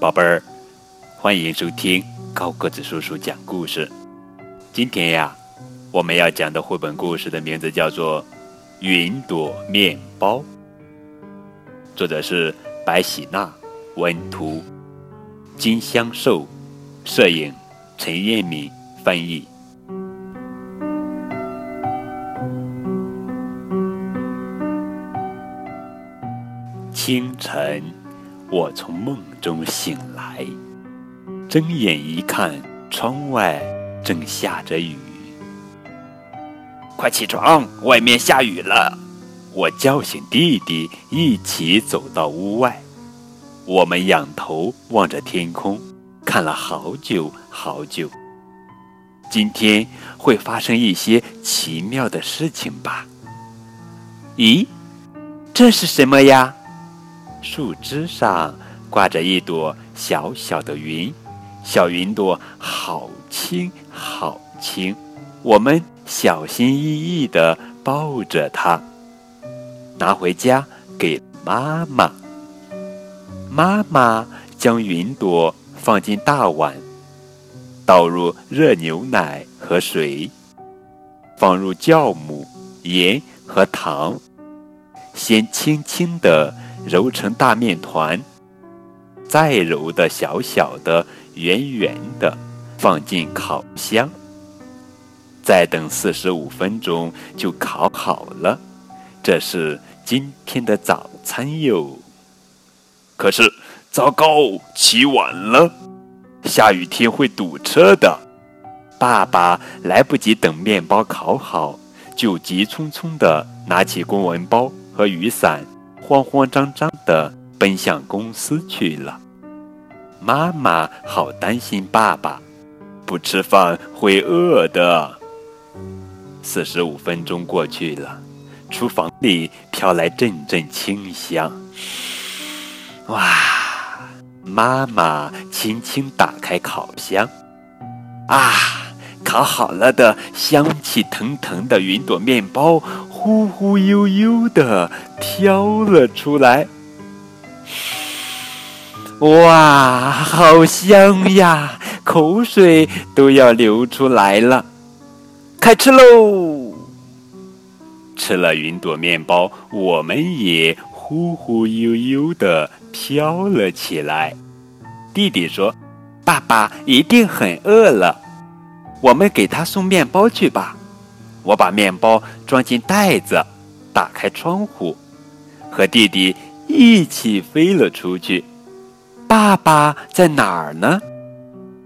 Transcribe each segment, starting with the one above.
宝贝儿，欢迎收听高个子叔叔讲故事。今天呀，我们要讲的绘本故事的名字叫做《云朵面包》，作者是白喜娜，文图金香寿，摄影陈彦敏，翻译。清晨，我从梦中醒来，睁眼一看，窗外正下着雨。快起床，外面下雨了！我叫醒弟弟，一起走到屋外。我们仰头望着天空，看了好久好久。今天会发生一些奇妙的事情吧？咦，这是什么呀？树枝上挂着一朵小小的云，小云朵好轻好轻，我们小心翼翼地抱着它，拿回家给妈妈。妈妈将云朵放进大碗，倒入热牛奶和水，放入酵母、盐和糖，先轻轻地。揉成大面团，再揉的小小的、圆圆的，放进烤箱。再等四十五分钟就烤好了。这是今天的早餐哟。可是，糟糕，起晚了，下雨天会堵车的。爸爸来不及等面包烤好，就急匆匆地拿起公文包和雨伞。慌慌张张地奔向公司去了。妈妈好担心爸爸，不吃饭会饿的。四十五分钟过去了，厨房里飘来阵阵清香。哇！妈妈轻轻打开烤箱，啊，烤好了的香气腾腾的云朵面包。忽忽悠悠的飘了出来，哇，好香呀！口水都要流出来了。开吃喽！吃了云朵面包，我们也忽忽悠悠的飘了起来。弟弟说：“爸爸一定很饿了，我们给他送面包去吧。”我把面包装进袋子，打开窗户，和弟弟一起飞了出去。爸爸在哪儿呢？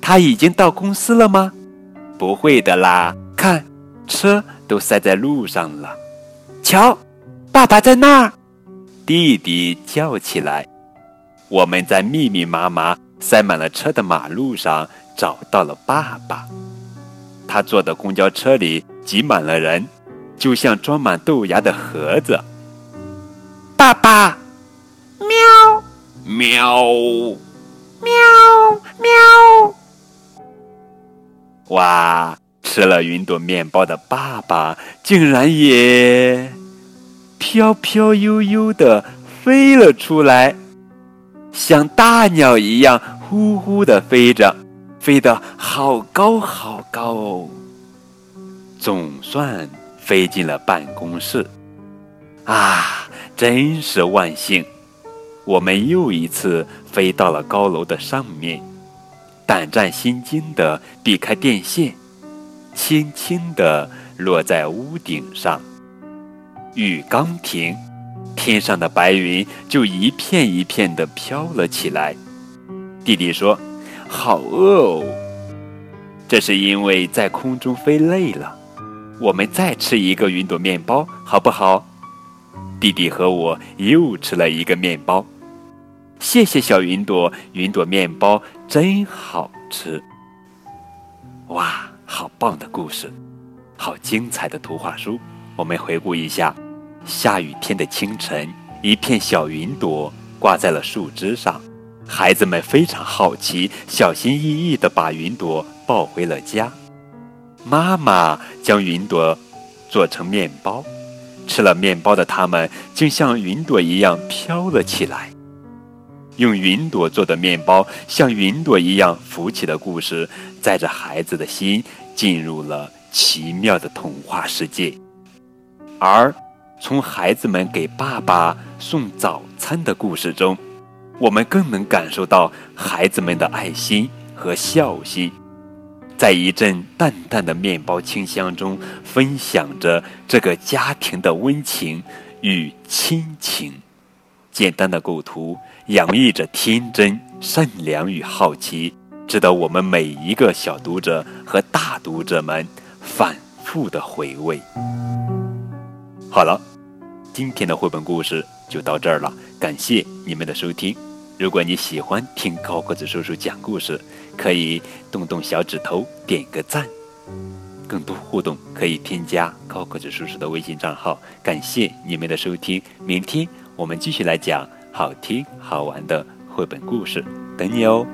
他已经到公司了吗？不会的啦，看，车都塞在路上了。瞧，爸爸在那儿！弟弟叫起来。我们在密密麻麻、塞满了车的马路上找到了爸爸。他坐的公交车里挤满了人，就像装满豆芽的盒子。爸爸，喵，喵，喵，喵。哇！吃了云朵面包的爸爸，竟然也飘飘悠悠的飞了出来，像大鸟一样呼呼的飞着。飞得好高好高哦！总算飞进了办公室，啊，真是万幸！我们又一次飞到了高楼的上面，胆战心惊地避开电线，轻轻地落在屋顶上。雨刚停，天上的白云就一片一片地飘了起来。弟弟说。好饿哦！这是因为在空中飞累了。我们再吃一个云朵面包，好不好？弟弟和我又吃了一个面包。谢谢小云朵，云朵面包真好吃。哇，好棒的故事，好精彩的图画书。我们回顾一下：下雨天的清晨，一片小云朵挂在了树枝上。孩子们非常好奇，小心翼翼地把云朵抱回了家。妈妈将云朵做成面包，吃了面包的他们竟像云朵一样飘了起来。用云朵做的面包像云朵一样浮起的故事，载着孩子的心进入了奇妙的童话世界。而从孩子们给爸爸送早餐的故事中，我们更能感受到孩子们的爱心和孝心，在一阵淡淡的面包清香中，分享着这个家庭的温情与亲情。简单的构图洋溢着天真、善良与好奇，值得我们每一个小读者和大读者们反复的回味。好了，今天的绘本故事就到这儿了，感谢你们的收听。如果你喜欢听高个子叔叔讲故事，可以动动小指头点个赞。更多互动可以添加高个子叔叔的微信账号。感谢你们的收听，明天。我们继续来讲好听好玩的绘本故事，等你哦。